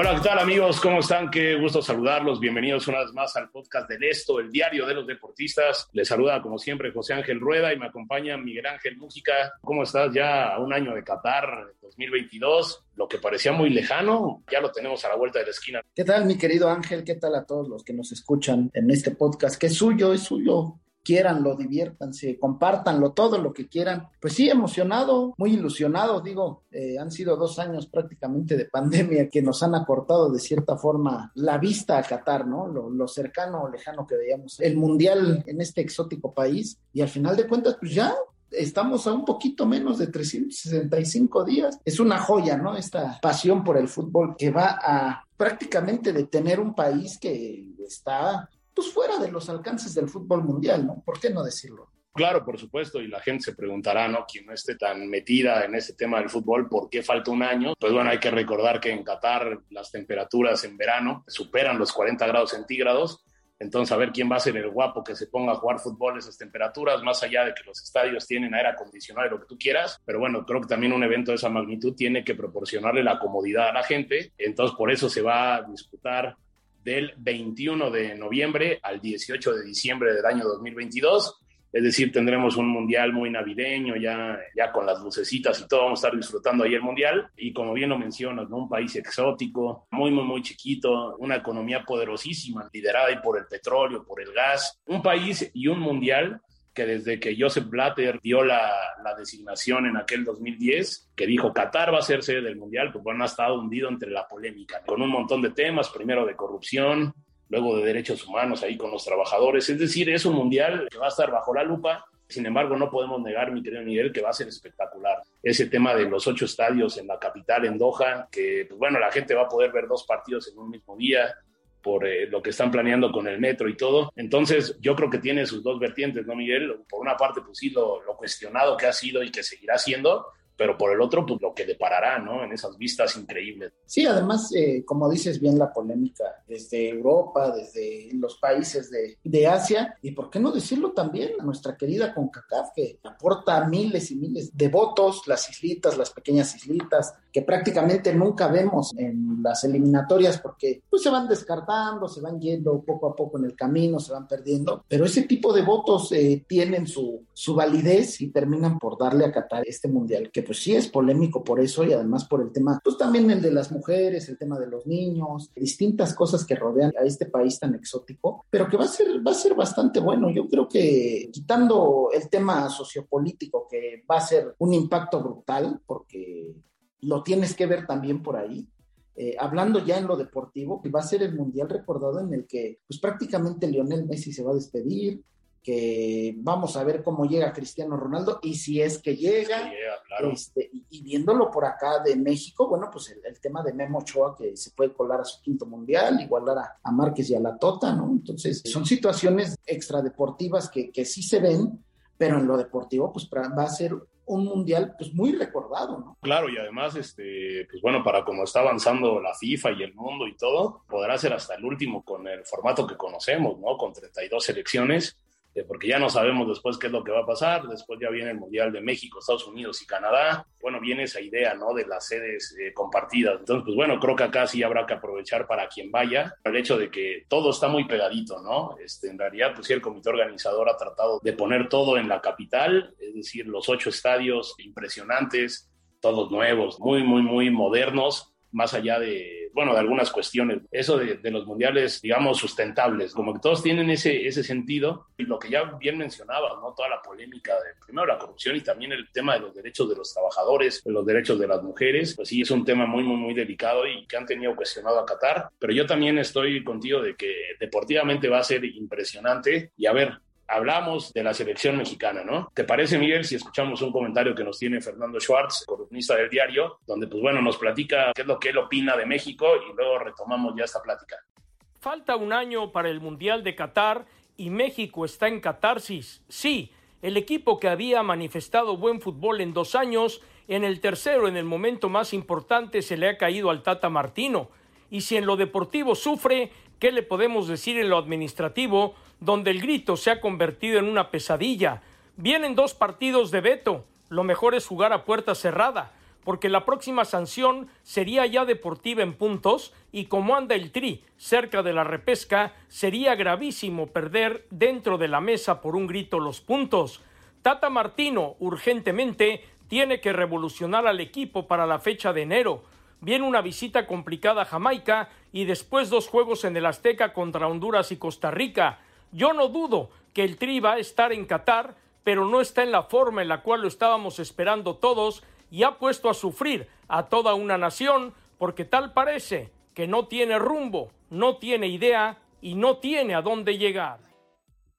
Hola, ¿qué tal amigos? ¿Cómo están? Qué gusto saludarlos. Bienvenidos una vez más al podcast del Esto, el diario de los deportistas. Les saluda como siempre José Ángel Rueda y me acompaña Miguel Ángel Música. ¿Cómo estás? Ya a un año de Qatar 2022, lo que parecía muy lejano, ya lo tenemos a la vuelta de la esquina. ¿Qué tal, mi querido Ángel? ¿Qué tal a todos los que nos escuchan en este podcast? Que es suyo, es suyo quieranlo, diviértanse, compártanlo, todo lo que quieran. Pues sí, emocionado, muy ilusionado, digo, eh, han sido dos años prácticamente de pandemia que nos han acortado de cierta forma la vista a Qatar, ¿no? Lo, lo cercano o lejano que veíamos. El mundial en este exótico país y al final de cuentas, pues ya estamos a un poquito menos de 365 días. Es una joya, ¿no? Esta pasión por el fútbol que va a prácticamente detener un país que está pues fuera de los alcances del fútbol mundial, ¿no? ¿Por qué no decirlo? Claro, por supuesto, y la gente se preguntará, ¿no? Quien no esté tan metida en ese tema del fútbol, ¿por qué falta un año? Pues bueno, hay que recordar que en Qatar las temperaturas en verano superan los 40 grados centígrados, entonces, a ver quién va a ser el guapo que se ponga a jugar fútbol a esas temperaturas, más allá de que los estadios tienen aire acondicionado y lo que tú quieras. Pero bueno, creo que también un evento de esa magnitud tiene que proporcionarle la comodidad a la gente. Entonces, por eso se va a disputar del 21 de noviembre al 18 de diciembre del año 2022. Es decir, tendremos un mundial muy navideño, ya, ya con las lucecitas y todo, vamos a estar disfrutando ahí el mundial. Y como bien lo mencionas, un país exótico, muy, muy, muy chiquito, una economía poderosísima, liderada ahí por el petróleo, por el gas. Un país y un mundial que desde que Joseph Blatter dio la, designación en aquel 2010, que dijo Qatar va a ser sede del Mundial, pues bueno, ha estado hundido entre la polémica, con un montón de temas, primero de corrupción, luego de derechos humanos ahí con los trabajadores. Es decir, es un Mundial que va a estar bajo la lupa. Sin embargo, no podemos negar, mi querido Miguel, que va a ser espectacular. Ese tema de los ocho estadios en la capital, en Doha, que, pues bueno, la gente va a poder ver dos partidos en un mismo día por eh, lo que están planeando con el metro y todo. Entonces, yo creo que tiene sus dos vertientes, ¿no, Miguel? Por una parte, pues sí, lo, lo cuestionado que ha sido y que seguirá siendo, pero por el otro, pues lo que deparará, ¿no? En esas vistas increíbles. Sí, además, eh, como dices bien, la polémica desde Europa, desde los países de, de, Asia, y por qué no decirlo también a nuestra querida CONCACAF, que aporta miles y miles de votos, las islitas, las pequeñas islitas, que prácticamente nunca vemos en las eliminatorias porque pues se van descartando, se van yendo poco a poco en el camino, se van perdiendo, pero ese tipo de votos eh, tienen su, su validez y terminan por darle a Qatar este mundial, que pues sí es polémico por eso y además por el tema, pues también el de las mujeres, el tema de los niños, distintas cosas que rodean a este país tan exótico, pero que va a ser, va a ser bastante bueno. Yo creo que quitando el tema sociopolítico, que va a ser un impacto brutal, porque lo tienes que ver también por ahí. Eh, hablando ya en lo deportivo, va a ser el mundial recordado en el que pues prácticamente Lionel Messi se va a despedir, que vamos a ver cómo llega Cristiano Ronaldo y si es que llega, Sí, llega, claro. este, y, y viéndolo por acá de México, bueno, pues el, el tema de Memo Ochoa que se puede colar a su quinto mundial, igualar a, a Márquez y a la Tota, ¿no? Entonces, son situaciones extradeportivas que, que sí se ven, pero en lo deportivo, pues va a ser un mundial pues muy recordado, ¿no? Claro, y además, este, pues bueno, para como está avanzando la FIFA y el mundo y todo, podrá ser hasta el último con el formato que conocemos, ¿no? Con 32 selecciones, porque ya no sabemos después qué es lo que va a pasar. Después ya viene el Mundial de México, Estados Unidos y Canadá. Bueno, viene esa idea, ¿no? De las sedes eh, compartidas. Entonces, pues bueno, creo que acá sí habrá que aprovechar para quien vaya el hecho de que todo está muy pegadito, ¿no? Este, en realidad, pues sí, el comité organizador ha tratado de poner todo en la capital, es decir, los ocho estadios impresionantes, todos nuevos, muy, muy, muy modernos, más allá de, bueno, de algunas cuestiones. Eso de, los mundiales, digamos, sustentables, como que todos tienen ese, ese sentido. Y lo que ya bien mencionaba, ¿no? Toda la polémica de, primero, la corrupción y también el tema de los derechos de los trabajadores, de los derechos de las mujeres, pues sí, es un tema muy, muy, muy delicado y que han tenido cuestionado a Qatar. Pero yo también estoy contigo de que deportivamente va a ser impresionante. Y a ver, hablamos de la selección mexicana, ¿no? ¿Te parece, Miguel, si escuchamos un comentario que nos tiene Fernando Schwartz, columnista del diario, donde, pues bueno, nos platica qué es lo que él opina de México y luego retomamos ya esta plática? Falta un año para el Mundial de Qatar y México está en catarsis. Sí, el equipo que había manifestado buen fútbol en dos años, en el tercero, en el momento más importante, se le ha caído al Tata Martino. Y si en lo deportivo sufre, ¿qué le podemos decir en lo administrativo? donde el grito se ha convertido en una pesadilla. Vienen dos partidos de veto. Lo mejor es jugar a puerta cerrada, porque la próxima sanción sería ya deportiva en puntos y como anda el tri cerca de la repesca, sería gravísimo perder dentro de la mesa por un grito los puntos. Tata Martino urgentemente tiene que revolucionar al equipo para la fecha de enero. Viene una visita complicada a Jamaica y después dos juegos en el Azteca contra Honduras y Costa Rica. Yo no dudo que el Tri va a estar en Qatar, pero no está en la forma en la cual lo estábamos esperando todos y ha puesto a sufrir a toda una nación porque tal parece que no tiene rumbo, no tiene idea y no tiene a dónde llegar.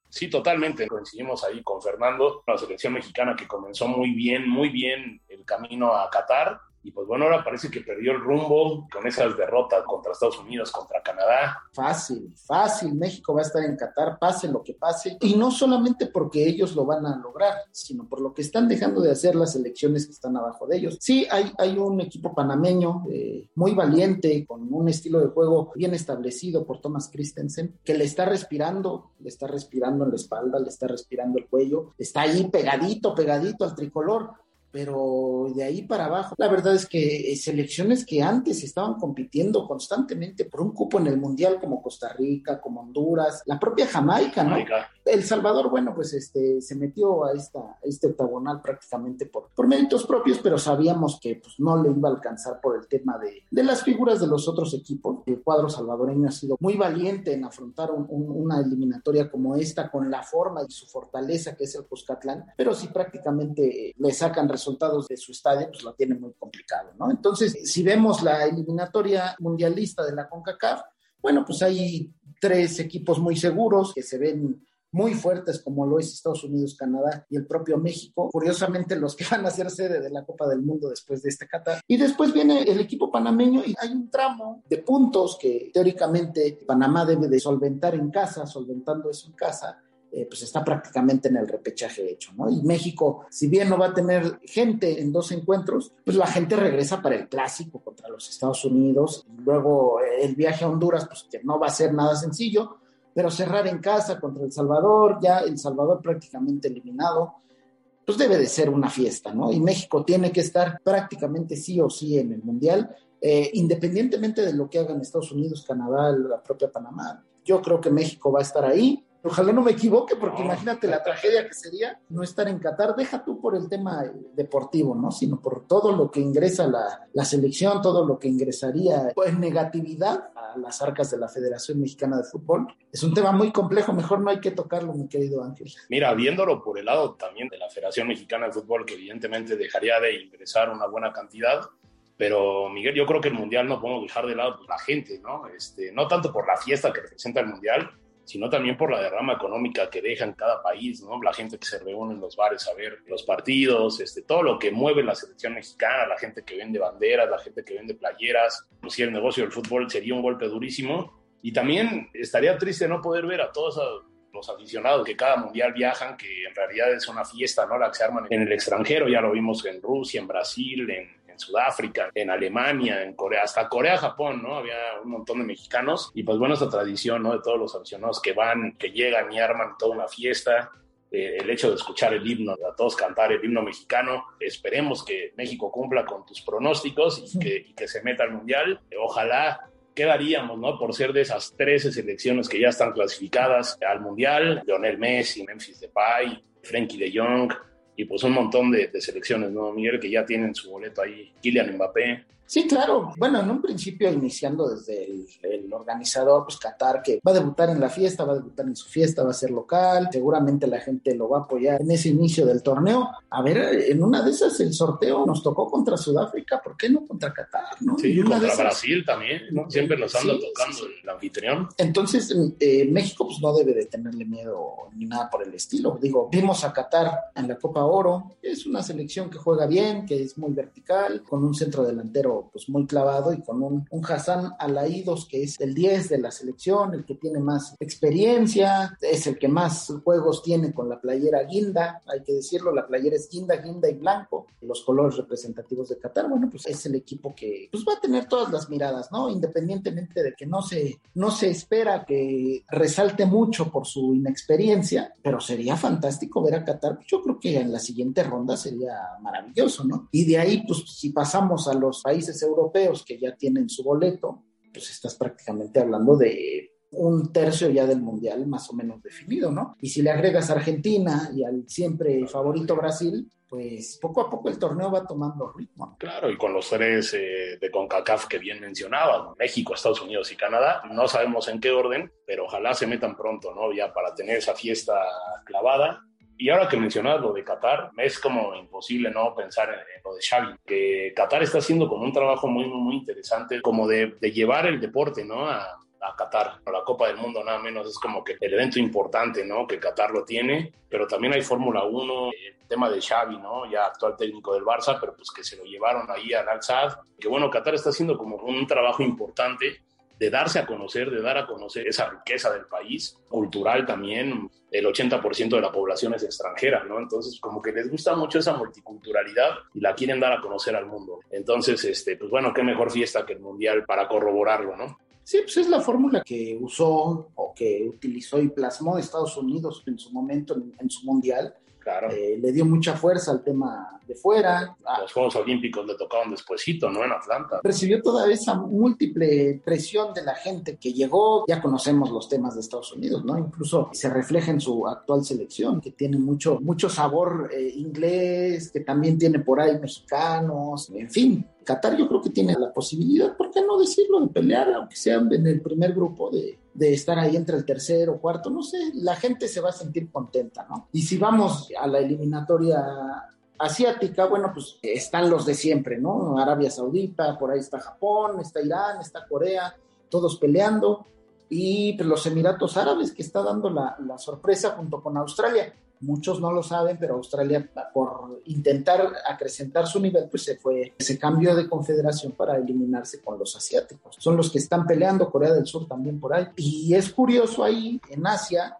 Sí, totalmente. Coincidimos ahí con Fernando, la selección mexicana que comenzó muy bien, muy bien el camino a Qatar y pues bueno, ahora parece que perdió el rumbo con esas derrotas contra Estados Unidos, contra Canadá. Fácil, fácil. México va a estar en Qatar, pase lo que pase. Y no solamente porque ellos lo van a lograr, sino por lo que están dejando de hacer las elecciones que están abajo de ellos. Sí, hay, hay un equipo panameño eh, muy valiente, con un estilo de juego bien establecido por Thomas Christensen, que le está respirando, le está respirando en la espalda, le está respirando el cuello, está ahí pegadito, pegadito al tricolor pero de ahí para abajo, la verdad es que eh, selecciones que antes estaban compitiendo constantemente por un cupo en el Mundial como Costa Rica, como Honduras, la propia Jamaica, ¿no? El Salvador, bueno, pues este se metió a esta este octagonal prácticamente por, por méritos propios, pero sabíamos que pues no le iba a alcanzar por el tema de, de las figuras de los otros equipos. El cuadro salvadoreño ha sido muy valiente en afrontar una eliminatoria como esta con la forma y su fortaleza que es el Cuscatlán, pero si prácticamente le sacan resultados de su estadio, pues lo tiene muy complicado, ¿no? Entonces, si vemos la eliminatoria mundialista de la CONCACAF, bueno, pues hay tres equipos muy seguros que se ven muy fuertes como lo es Estados Unidos, Canadá y el propio México. Curiosamente, los que van a ser sede de la Copa del Mundo después de este Qatar. Y después viene el equipo panameño y hay un tramo de puntos que teóricamente Panamá debe de solventar en casa, solventando eso en casa eh, pues está prácticamente en el repechaje hecho, ¿no? Y México, si bien no va a tener gente en dos encuentros, pues la gente regresa para el clásico contra los Estados Unidos, luego eh, el viaje a Honduras, pues que no va a ser nada sencillo, pero cerrar en casa contra El Salvador, ya El Salvador prácticamente eliminado, pues debe de ser una fiesta, ¿no? Y México tiene que estar prácticamente sí o sí en el Mundial, eh, independientemente de lo que hagan Estados Unidos, Canadá, la propia Panamá. Yo creo que México va a estar ahí Ojalá no me equivoque, porque imagínate la tragedia que sería no estar en Qatar. Deja tú por el tema deportivo, ¿no? Sino por todo lo que ingresa la, la selección, todo lo que ingresaría en negatividad a las arcas de la Federación Mexicana de Fútbol. Es un tema muy complejo, mejor no hay que tocarlo, mi querido Ángel. Mira, viéndolo por el lado también de la Federación Mexicana de Fútbol, que evidentemente dejaría de ingresar una buena cantidad, pero Miguel, yo creo que el Mundial no podemos dejar de lado pues, la gente, ¿no? Este, no tanto por la fiesta que representa el Mundial, sino también por la derrama económica que deja en cada país, ¿no? La gente que se reúne en los bares a ver los partidos, este, todo lo que mueve la selección mexicana, la gente que vende banderas, la gente que vende playeras, pues sí, el negocio del fútbol sería un golpe durísimo. Y también estaría triste no poder ver a todos los aficionados que cada mundial viajan, que en realidad es una fiesta, ¿no? La que se arman en el extranjero, ya lo vimos en Rusia, en Brasil, en, Sudáfrica, en Alemania, en Corea, hasta Corea, Japón, ¿no? Había un montón de mexicanos y pues bueno, esta tradición, ¿no? De todos los aficionados que van, que llegan y arman toda una fiesta. Eh, el hecho de escuchar el himno, a todos cantar el himno mexicano. Esperemos que México cumpla con tus pronósticos y que, y que se meta al Mundial. Ojalá quedaríamos, ¿no? Por ser de esas 13 selecciones que ya están clasificadas al Mundial, Lionel Messi, Memphis Depay, Frankie de Jong, y pues un montón de, selecciones, ¿no? Miguel, que ya tienen su boleto ahí, Kylian Mbappé, Sí, claro. Bueno, en un principio iniciando desde el, organizador, pues Qatar, que va a debutar en la fiesta, va a debutar en su fiesta, va a ser local, seguramente la gente lo va a apoyar en ese inicio del torneo. A ver, en una de esas el sorteo nos tocó contra Sudáfrica, ¿por qué no contra Qatar? ¿no? Sí, y contra Brasil también, ¿no? Siempre nos anda tocando el anfitrión. Entonces, eh, México pues no debe de tenerle miedo ni nada por el estilo. Digo, vimos a Qatar en la Copa Oro, es una selección que juega bien, que es muy vertical, con un centro delantero pues muy clavado y con un, Hassan Alaídos que es el 10 de la selección, el que tiene más experiencia, es el que más juegos tiene con la playera guinda, hay que decirlo, la playera es guinda, guinda y blanco, los colores representativos de Qatar, bueno, pues es el equipo que pues va a tener todas las miradas, ¿no? Independientemente de que no se, no se espera que resalte mucho por su inexperiencia, pero sería fantástico ver a Qatar, yo creo que en la siguiente ronda sería maravilloso, ¿no? Y de ahí, pues si pasamos a los países europeos que ya tienen su boleto, pues estás prácticamente hablando de un tercio ya del mundial más o menos definido, ¿no? Y si le agregas a Argentina y al siempre favorito Brasil, pues poco a poco el torneo va tomando ritmo. Claro, y con los tres eh, de CONCACAF que bien mencionaba, México, Estados Unidos y Canadá, no sabemos en qué orden, pero ojalá se metan pronto, ¿no? Ya para tener esa fiesta clavada y ahora que mencionas lo de Qatar, es como imposible no pensar en, lo de Xavi, que Qatar está haciendo como un trabajo muy, muy interesante, como de, llevar el deporte, ¿no? A, a Qatar, a la Copa del Mundo nada menos, es como que el evento importante, ¿no? Que Qatar lo tiene, pero también hay Fórmula 1, el tema de Xavi, ¿no? Ya actual técnico del Barça, pero pues que se lo llevaron ahí al Al-Sad, que bueno, Qatar está haciendo como un trabajo importante de darse a conocer, de dar a conocer esa riqueza del país, cultural también, el 80% de la población es extranjera, ¿no? Entonces, como que les gusta mucho esa multiculturalidad y la quieren dar a conocer al mundo. Entonces, este, pues bueno, qué mejor fiesta que el Mundial para corroborarlo, ¿no? Sí, pues es la fórmula que usó o que utilizó y plasmó Estados Unidos en su momento en su Mundial eh, le dio mucha fuerza al tema de fuera. Los Juegos Olímpicos le tocaban despuesito, ¿no? En Atlanta. Recibió toda esa múltiple presión de la gente que llegó. Ya conocemos los temas de Estados Unidos, ¿no? Incluso se refleja en su actual selección, que tiene mucho, mucho sabor eh, inglés, que también tiene por ahí mexicanos, en fin. Qatar yo creo que tiene la posibilidad, ¿por qué no decirlo?, de pelear, aunque sea en el primer grupo de, de estar ahí entre el tercero o cuarto, no sé, la gente se va a sentir contenta, ¿no? Y si vamos a la eliminatoria asiática, bueno, pues están los de siempre, ¿no? Arabia Saudita, por ahí está Japón, está Irán, está Corea, todos peleando, y pues, los Emiratos Árabes que está dando la, la sorpresa junto con Australia. Muchos no lo saben, pero Australia, por intentar acrecentar su nivel, pues se fue, se cambió de confederación para eliminarse con los asiáticos. Son los que están peleando, Corea del Sur también por ahí. Y es curioso ahí, en Asia,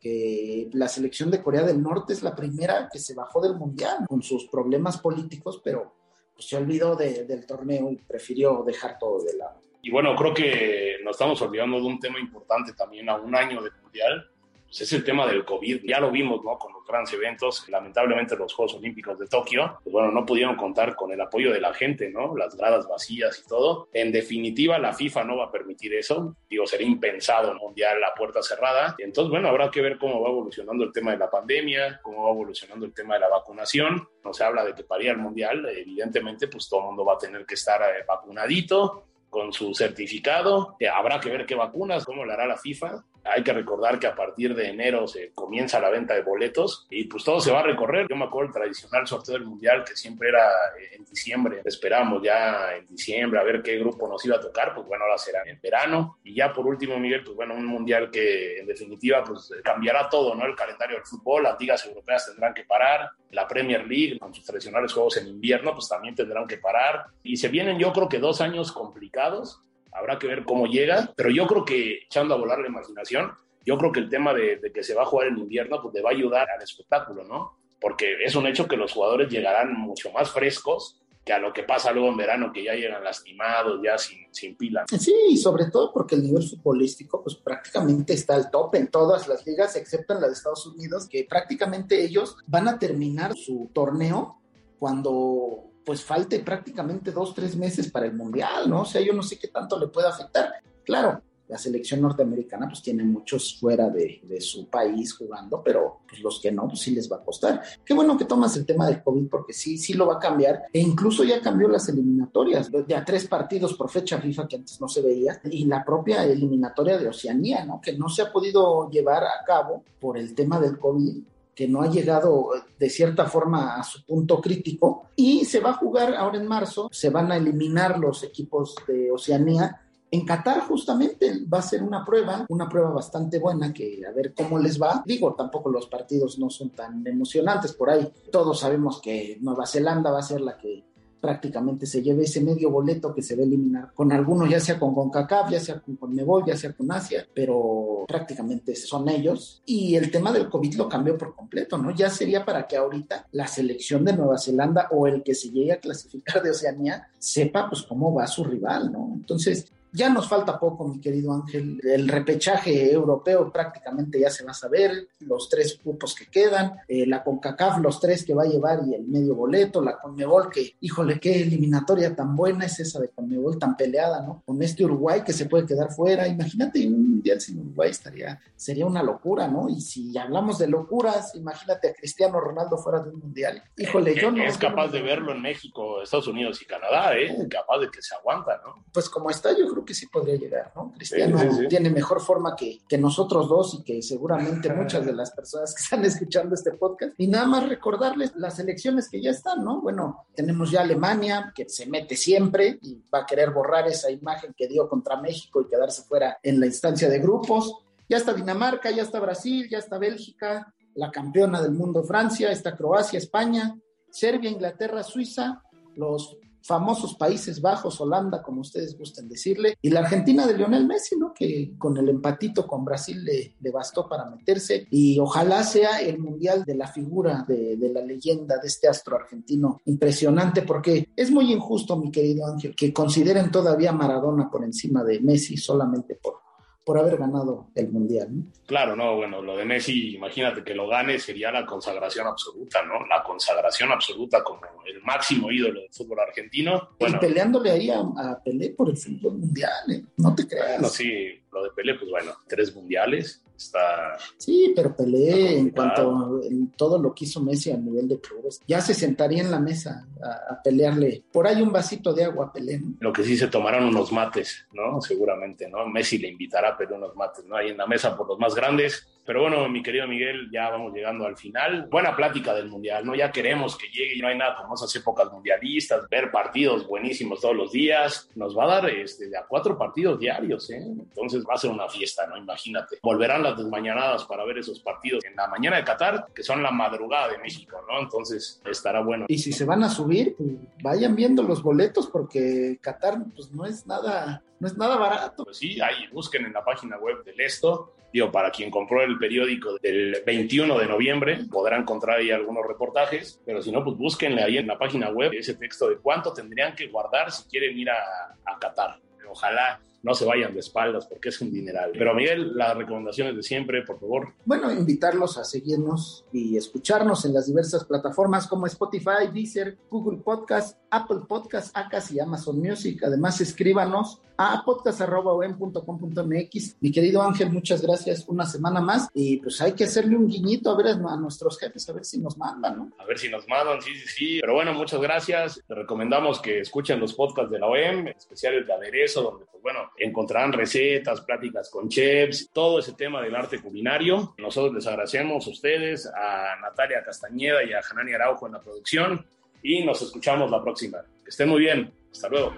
que la selección de Corea del Norte es la primera que se bajó del mundial con sus problemas políticos, pero pues, se olvidó del torneo y prefirió dejar todo de lado. Y bueno, creo que nos estamos olvidando de un tema importante también a un año del mundial, pues es el tema del COVID. Ya lo vimos, ¿no? Con los grandes eventos. Lamentablemente los Juegos Olímpicos de Tokio, pues bueno, no pudieron contar con el apoyo de la gente, ¿no? Las gradas vacías y todo. En definitiva, la FIFA no va a permitir eso. Digo, sería impensado un mundial a puerta cerrada. Entonces, bueno, habrá que ver cómo va evolucionando el tema de la pandemia, cómo va evolucionando el tema de la vacunación. No se habla de que para ir al mundial, evidentemente, pues todo el mundo va a tener que estar eh, vacunadito con su certificado. Habrá que ver qué vacunas, cómo lo hará la FIFA. Hay que recordar que a partir de enero se comienza la venta de boletos y pues todo se va a recorrer. Yo me acuerdo el tradicional sorteo del Mundial que siempre era eh, en diciembre. Esperamos ya en diciembre a ver qué grupo nos iba a tocar. Pues bueno, ahora será en verano. Y ya por último, Miguel, pues bueno, un Mundial que en definitiva pues cambiará todo, ¿no? El calendario del fútbol, las ligas europeas tendrán que parar. La Premier League, con sus tradicionales juegos en invierno, pues también tendrán que parar. Y se vienen yo creo que dos años complicados habrá que ver cómo llega, pero yo creo que echando a volar la imaginación, yo creo que el tema de, que se va a jugar en invierno, pues le va a ayudar al espectáculo, ¿no? Porque es un hecho que los jugadores llegarán mucho más frescos que a lo que pasa luego en verano, que ya llegan lastimados, ya sin, sin pila. Sí, y sobre todo porque el nivel futbolístico, pues prácticamente está al top en todas las ligas, excepto en la de Estados Unidos, que prácticamente ellos van a terminar su torneo cuando pues falte prácticamente dos, tres meses para el Mundial, ¿no? O sea, yo no sé qué tanto le puede afectar. Claro, la selección norteamericana pues tiene muchos fuera de, de, su país jugando, pero pues los que no, pues sí les va a costar. Qué bueno que tomas el tema del COVID porque sí, sí lo va a cambiar e incluso ya cambió las eliminatorias, ya tres partidos por fecha FIFA que antes no se veía y la propia eliminatoria de Oceanía, ¿no? Que no se ha podido llevar a cabo por el tema del COVID que no ha llegado de cierta forma a su punto crítico y se va a jugar ahora en marzo, se van a eliminar los equipos de Oceanía en Qatar justamente va a ser una prueba, una prueba bastante buena que a ver cómo les va. Digo, tampoco los partidos no son tan emocionantes por ahí. Todos sabemos que Nueva Zelanda va a ser la que prácticamente se lleve ese medio boleto que se va a eliminar con algunos, ya sea con CONCACAF, ya sea con CONMEBOL, ya sea con Asia, pero prácticamente son ellos. Y el tema del COVID lo cambió por completo, ¿no? Ya sería para que ahorita la selección de Nueva Zelanda o el que se llegue a clasificar de Oceanía sepa pues cómo va su rival, ¿no? Entonces, ya nos falta poco, mi querido Ángel. El repechaje europeo prácticamente ya se va a saber, los tres grupos que quedan, eh, la CONCACAF, los tres que va a llevar y el medio boleto, la CONMEBOL, que, híjole, qué eliminatoria tan buena es esa de CONMEBOL, tan peleada, ¿no? Con este Uruguay que se puede quedar fuera. Imagínate un mundial sin Uruguay, estaría, sería una locura, ¿no? Y si hablamos de locuras, imagínate a Cristiano Ronaldo fuera de un mundial. Híjole, yo no. Es capaz de verlo en México, Estados Unidos y Canadá, ¿eh? Capaz de que se aguanta, ¿no? Pues como está, yo creo que sí podría llegar, ¿no? Cristiano tiene mejor forma que, que, nosotros dos y que seguramente muchas de las personas que están escuchando este podcast. Y nada más recordarles las elecciones que ya están, ¿no? Bueno, tenemos ya Alemania, que se mete siempre y va a querer borrar esa imagen que dio contra México y quedarse fuera en la instancia de grupos. Ya está Dinamarca, ya está Brasil, ya está Bélgica, la campeona del mundo Francia, está Croacia, España, Serbia, Inglaterra, Suiza, los famosos Países Bajos, Holanda, como ustedes gusten decirle, y la Argentina de Lionel Messi, ¿no? Que con el empatito con Brasil le, le bastó para meterse y ojalá sea el mundial de la figura de, de, la leyenda de este astro argentino impresionante, porque es muy injusto, mi querido Ángel, que consideren todavía Maradona por encima de Messi solamente por por haber ganado el Mundial. ¿no? Claro, no, bueno, lo de Messi, imagínate que lo gane, sería la consagración absoluta, ¿no? La consagración absoluta como el máximo ídolo del fútbol argentino. Bueno, y peleándole ahí a, a Pelé por el fútbol mundial, ¿eh? no te creas. No, sí, lo de Pelé, pues bueno, tres mundiales, está... Sí, pero Pelé, en cuanto a todo lo que hizo Messi a nivel de clubes, ya se sentaría en la mesa a, a, pelearle. Por ahí un vasito de agua Pelé. ¿no? Lo que sí se tomaron unos mates, ¿no? Seguramente, ¿no? Messi le invitará a Pelé unos mates, ¿no? Ahí en la mesa por los más grandes. Pero bueno, mi querido Miguel, ya vamos llegando al final. Buena plática del Mundial, ¿no? Ya queremos que llegue y no hay nada como esas épocas mundialistas, ver partidos buenísimos todos los días. Nos va a dar este, a cuatro partidos diarios, ¿eh? Entonces va a ser una fiesta, ¿no? Imagínate. Volverán las desmañanadas para ver esos partidos en la mañana de Qatar, que son la madrugada de México, ¿no? Entonces estará bueno. Y si se van a subir, pues vayan viendo los boletos porque Qatar, pues no es nada, no es nada barato. Pues sí, ahí busquen en la página web del esto. Digo, para quien compró el periódico del 21 de noviembre, podrá encontrar ahí algunos reportajes, pero si no, pues búsquenle ahí en la página web ese texto de cuánto tendrían que guardar si quieren ir a, a Qatar. Ojalá no se vayan de espaldas porque es un dineral. Pero Miguel, las recomendaciones de siempre, por favor. Bueno, invitarlos a seguirnos y escucharnos en las diversas plataformas como Spotify, Deezer, Google Podcast, Apple Podcast, Acas y Amazon Music. Además, escríbanos a podcast.com.mx. Mi querido Ángel, muchas gracias. Una semana más. Y pues hay que hacerle un guiñito a ver a nuestros jefes, a ver si nos mandan, ¿no? A ver si nos mandan, sí, sí, sí. Pero bueno, muchas gracias. Les recomendamos que escuchen los podcasts de la OEM, en especial el de aderezo, donde, pues bueno, encontrarán recetas, pláticas con chefs, todo ese tema del arte culinario. Nosotros les agradecemos a ustedes, a Natalia Castañeda y a Janani Araujo en la producción. Y nos escuchamos la próxima. Que estén muy bien. Hasta luego.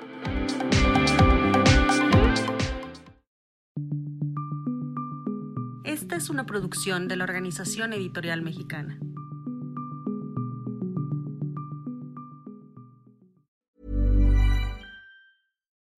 Esta es una producción de la Organización Editorial Mexicana.